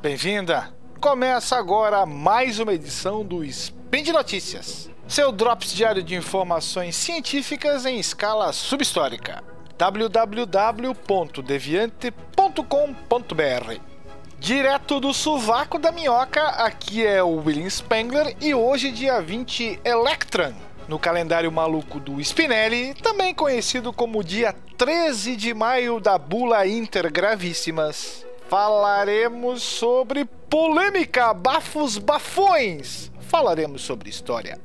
bem-vinda! Começa agora mais uma edição do Spin de Notícias, seu drops diário de informações científicas em escala subhistórica. www.deviante.com.br Direto do sovaco da minhoca, aqui é o William Spengler e hoje, dia 20, Electron, no calendário maluco do Spinelli, também conhecido como dia 13 de maio da Bula Intergravíssimas. Falaremos sobre polêmica, bafos, bafões. Falaremos sobre história.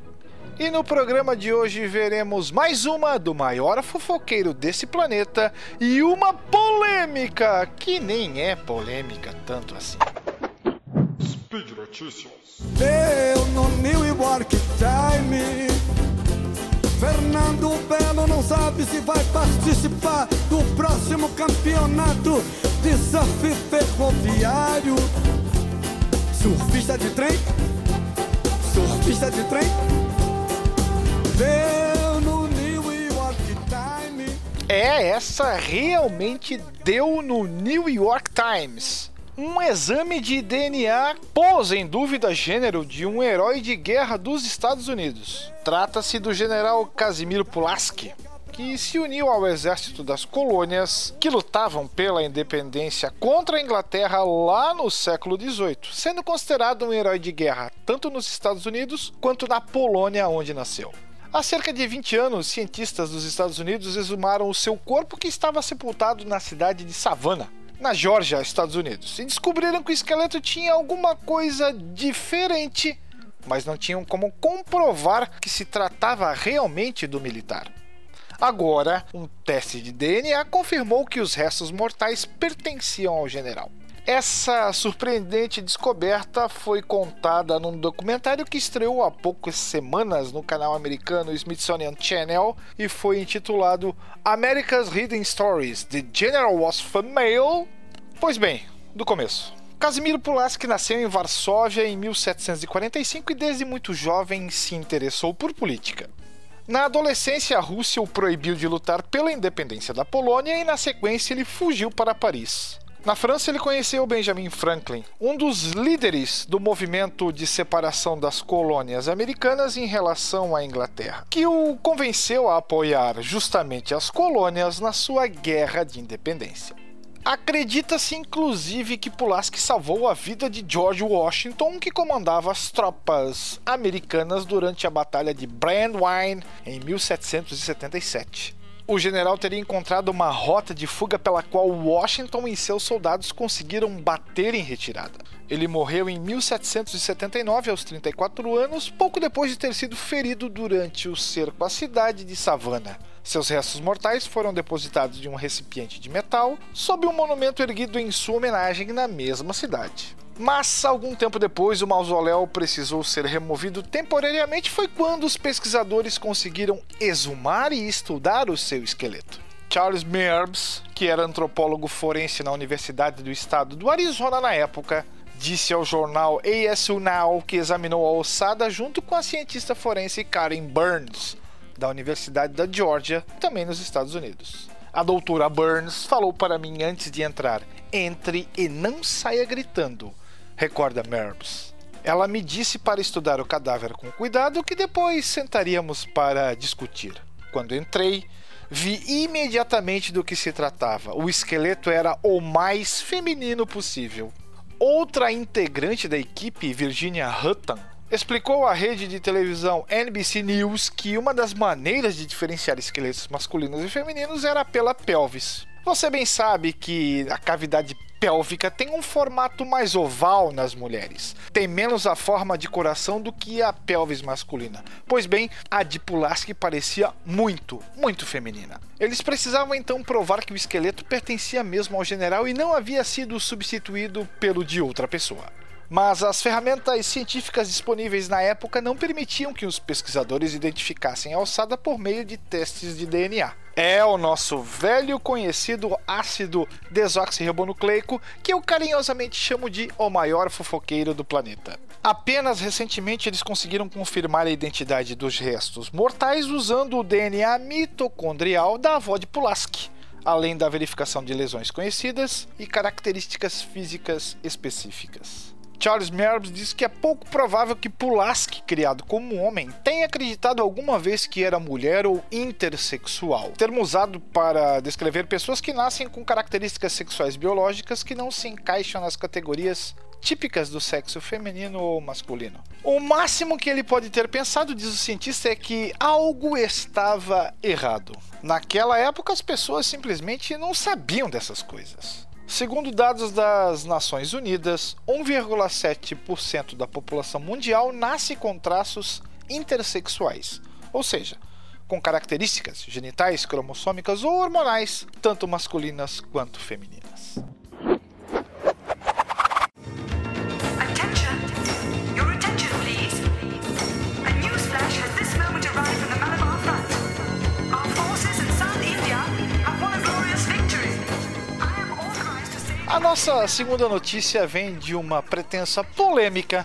E no programa de hoje veremos mais uma do maior fofoqueiro desse planeta e uma polêmica que nem é polêmica tanto assim. Speed Notícias. Eu no New York Times. Fernando Belo não sabe se vai participar do próximo campeonato de surf ferroviário. Surfista de trem? Surfista de trem? Deu no New York Times. É, essa realmente deu no New York Times. Um exame de DNA pôs em dúvida gênero de um herói de guerra dos Estados Unidos. Trata-se do general Casimiro Pulaski, que se uniu ao exército das colônias que lutavam pela independência contra a Inglaterra lá no século XVIII, sendo considerado um herói de guerra tanto nos Estados Unidos quanto na Polônia, onde nasceu. Há cerca de 20 anos, cientistas dos Estados Unidos exumaram o seu corpo que estava sepultado na cidade de Savannah, na Geórgia, Estados Unidos, e descobriram que o esqueleto tinha alguma coisa diferente, mas não tinham como comprovar que se tratava realmente do militar. Agora, um teste de DNA confirmou que os restos mortais pertenciam ao general. Essa surpreendente descoberta foi contada num documentário que estreou há poucas semanas no canal americano Smithsonian Channel e foi intitulado America's Hidden Stories: The General Was Female. Pois bem, do começo. Casimiro Pulaski nasceu em Varsóvia em 1745 e desde muito jovem se interessou por política. Na adolescência, a Rússia o proibiu de lutar pela independência da Polônia e, na sequência, ele fugiu para Paris. Na França, ele conheceu Benjamin Franklin, um dos líderes do movimento de separação das colônias americanas em relação à Inglaterra, que o convenceu a apoiar justamente as colônias na sua guerra de independência. Acredita-se inclusive que Pulaski salvou a vida de George Washington, que comandava as tropas americanas durante a Batalha de Brandywine em 1777 o general teria encontrado uma rota de fuga pela qual Washington e seus soldados conseguiram bater em retirada. Ele morreu em 1779, aos 34 anos, pouco depois de ter sido ferido durante o cerco à cidade de Savannah. Seus restos mortais foram depositados em um recipiente de metal sob um monumento erguido em sua homenagem na mesma cidade. Mas, algum tempo depois, o mausoléu precisou ser removido temporariamente. Foi quando os pesquisadores conseguiram exumar e estudar o seu esqueleto. Charles Merbs, que era antropólogo forense na Universidade do Estado do Arizona na época, disse ao jornal ASU Now que examinou a ossada junto com a cientista forense Karen Burns, da Universidade da Georgia, também nos Estados Unidos. A doutora Burns falou para mim antes de entrar: entre e não saia gritando recorda Merbs. Ela me disse para estudar o cadáver com cuidado que depois sentaríamos para discutir. Quando entrei, vi imediatamente do que se tratava. O esqueleto era o mais feminino possível. Outra integrante da equipe, Virginia Hutton, explicou à rede de televisão NBC News que uma das maneiras de diferenciar esqueletos masculinos e femininos era pela pelvis. Você bem sabe que a cavidade pélvica tem um formato mais oval nas mulheres. Tem menos a forma de coração do que a pelvis masculina. Pois bem, a de Pulaski parecia muito, muito feminina. Eles precisavam então provar que o esqueleto pertencia mesmo ao general e não havia sido substituído pelo de outra pessoa. Mas as ferramentas científicas disponíveis na época não permitiam que os pesquisadores identificassem a alçada por meio de testes de DNA é o nosso velho conhecido ácido desoxirribonucleico, que eu carinhosamente chamo de o maior fofoqueiro do planeta. Apenas recentemente eles conseguiram confirmar a identidade dos restos mortais usando o DNA mitocondrial da avó de Pulaski, além da verificação de lesões conhecidas e características físicas específicas. Charles Merbs diz que é pouco provável que Pulaski, criado como homem, tenha acreditado alguma vez que era mulher ou intersexual, termo usado para descrever pessoas que nascem com características sexuais biológicas que não se encaixam nas categorias típicas do sexo feminino ou masculino. O máximo que ele pode ter pensado, diz o cientista, é que algo estava errado. Naquela época, as pessoas simplesmente não sabiam dessas coisas. Segundo dados das Nações Unidas, 1,7% da população mundial nasce com traços intersexuais, ou seja, com características genitais, cromossômicas ou hormonais, tanto masculinas quanto femininas. Nossa segunda notícia vem de uma pretensa polêmica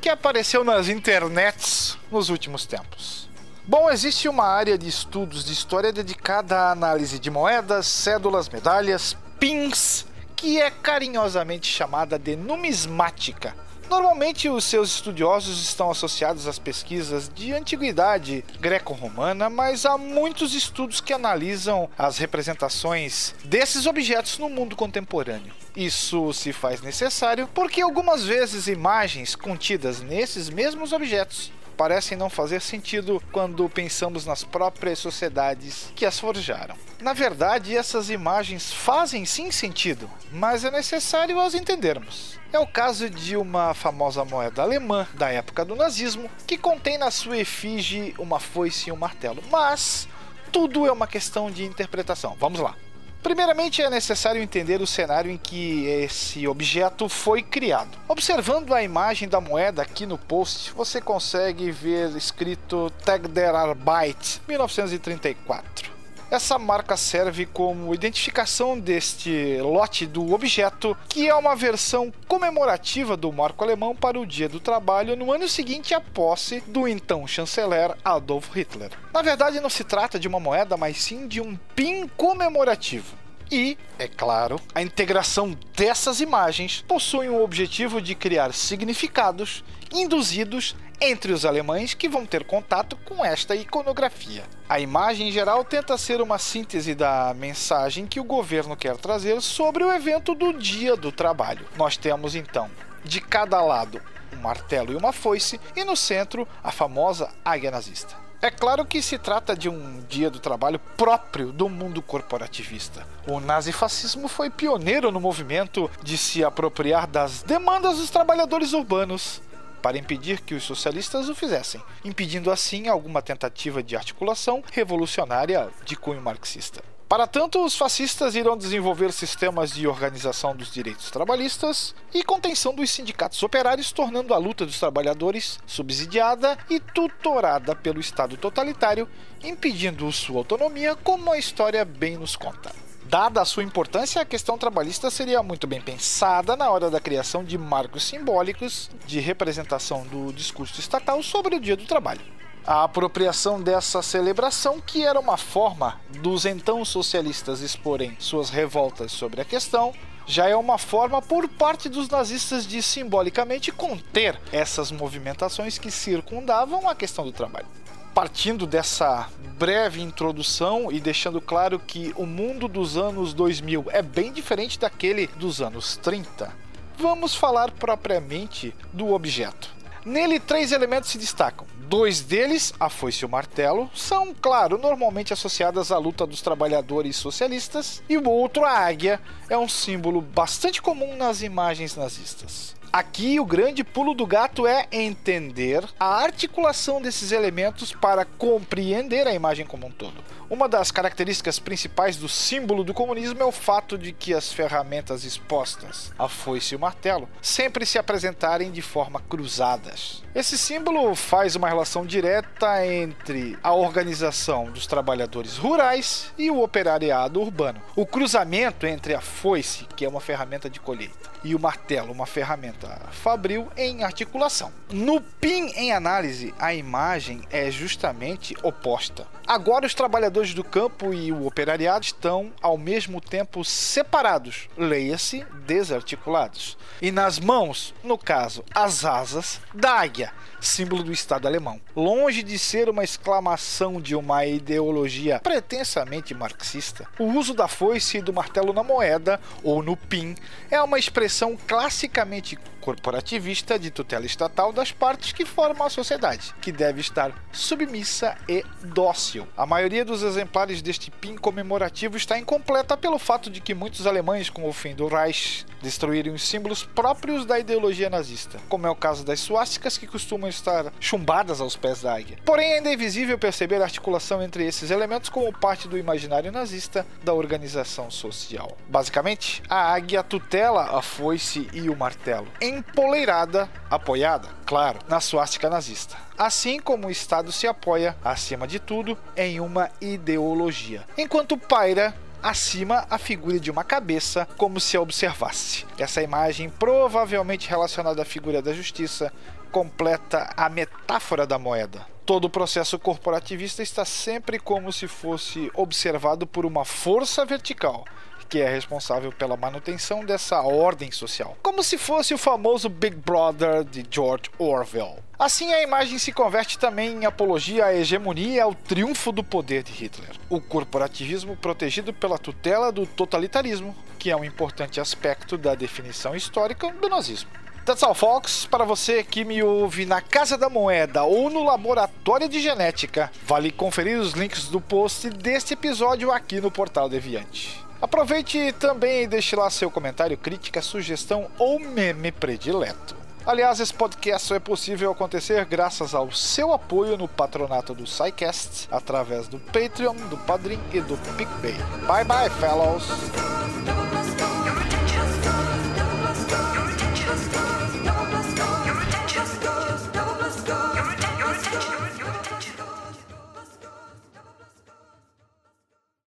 que apareceu nas internets nos últimos tempos. Bom, existe uma área de estudos de história dedicada à análise de moedas, cédulas, medalhas, pins, que é carinhosamente chamada de numismática. Normalmente, os seus estudiosos estão associados às pesquisas de antiguidade greco-romana, mas há muitos estudos que analisam as representações desses objetos no mundo contemporâneo. Isso se faz necessário porque algumas vezes imagens contidas nesses mesmos objetos parecem não fazer sentido quando pensamos nas próprias sociedades que as forjaram. Na verdade, essas imagens fazem sim sentido, mas é necessário as entendermos. É o caso de uma famosa moeda alemã da época do nazismo que contém na sua efígie uma foice e um martelo, mas tudo é uma questão de interpretação. Vamos lá. Primeiramente, é necessário entender o cenário em que esse objeto foi criado. Observando a imagem da moeda aqui no post, você consegue ver escrito Tag der Arbeit 1934. Essa marca serve como identificação deste lote do objeto, que é uma versão comemorativa do marco alemão para o Dia do Trabalho no ano seguinte à posse do então chanceler Adolf Hitler. Na verdade, não se trata de uma moeda, mas sim de um pin comemorativo. E, é claro, a integração dessas imagens possui o objetivo de criar significados induzidos entre os alemães que vão ter contato com esta iconografia. A imagem em geral tenta ser uma síntese da mensagem que o governo quer trazer sobre o evento do Dia do Trabalho. Nós temos então, de cada lado, um martelo e uma foice, e no centro, a famosa águia nazista. É claro que se trata de um dia do trabalho próprio do mundo corporativista. O nazifascismo foi pioneiro no movimento de se apropriar das demandas dos trabalhadores urbanos para impedir que os socialistas o fizessem, impedindo assim alguma tentativa de articulação revolucionária de cunho marxista. Para tanto, os fascistas irão desenvolver sistemas de organização dos direitos trabalhistas e contenção dos sindicatos operários, tornando a luta dos trabalhadores subsidiada e tutorada pelo Estado totalitário, impedindo sua autonomia, como a história bem nos conta. Dada a sua importância, a questão trabalhista seria muito bem pensada na hora da criação de marcos simbólicos de representação do discurso estatal sobre o Dia do Trabalho. A apropriação dessa celebração, que era uma forma dos então socialistas exporem suas revoltas sobre a questão, já é uma forma por parte dos nazistas de simbolicamente conter essas movimentações que circundavam a questão do trabalho. Partindo dessa breve introdução e deixando claro que o mundo dos anos 2000 é bem diferente daquele dos anos 30, vamos falar propriamente do objeto. Nele, três elementos se destacam. Dois deles, a foice e o martelo, são, claro, normalmente associadas à luta dos trabalhadores socialistas, e o outro, a águia, é um símbolo bastante comum nas imagens nazistas. Aqui o grande pulo do gato é entender a articulação desses elementos para compreender a imagem como um todo. Uma das características principais do símbolo do comunismo é o fato de que as ferramentas expostas, a foice e o martelo, sempre se apresentarem de forma cruzadas. Esse símbolo faz uma relação direta entre a organização dos trabalhadores rurais e o operariado urbano. O cruzamento entre a foice, que é uma ferramenta de colheita, e o martelo, uma ferramenta resposta fabril em articulação. No PIN em análise, a imagem é justamente oposta. Agora os trabalhadores do campo e o operariado estão ao mesmo tempo separados, leia-se desarticulados. E nas mãos, no caso, as asas da águia, símbolo do Estado alemão. Longe de ser uma exclamação de uma ideologia pretensamente marxista, o uso da foice e do martelo na moeda ou no PIN é uma expressão classicamente corporativista de tutela estatal das partes que formam a sociedade, que deve estar submissa e dócil. A maioria dos exemplares deste PIN comemorativo está incompleta pelo fato de que muitos alemães, com o fim do Reich, destruíram os símbolos próprios da ideologia nazista, como é o caso das suásticas que costumam estar chumbadas aos pés da águia. Porém, ainda é visível perceber a articulação entre esses elementos como parte do imaginário nazista da organização social. Basicamente, a águia tutela a foice e o martelo, empoleirada, apoiada, claro, na suástica nazista. Assim como o Estado se apoia, acima de tudo, em uma ideologia, enquanto paira acima a figura de uma cabeça, como se a observasse. Essa imagem, provavelmente relacionada à figura da justiça, completa a metáfora da moeda. Todo o processo corporativista está sempre como se fosse observado por uma força vertical, que é responsável pela manutenção dessa ordem social, como se fosse o famoso Big Brother de George Orwell. Assim, a imagem se converte também em apologia à hegemonia e ao triunfo do poder de Hitler. O corporativismo protegido pela tutela do totalitarismo, que é um importante aspecto da definição histórica do nazismo. That's all, folks. Para você que me ouve na Casa da Moeda ou no Laboratório de Genética, vale conferir os links do post deste episódio aqui no Portal Deviante. Aproveite também e deixe lá seu comentário, crítica, sugestão ou meme predileto. Aliás, esse podcast só é possível acontecer graças ao seu apoio no patronato do SciCast, através do Patreon, do Padrim e do PicPay. Bye bye, fellows!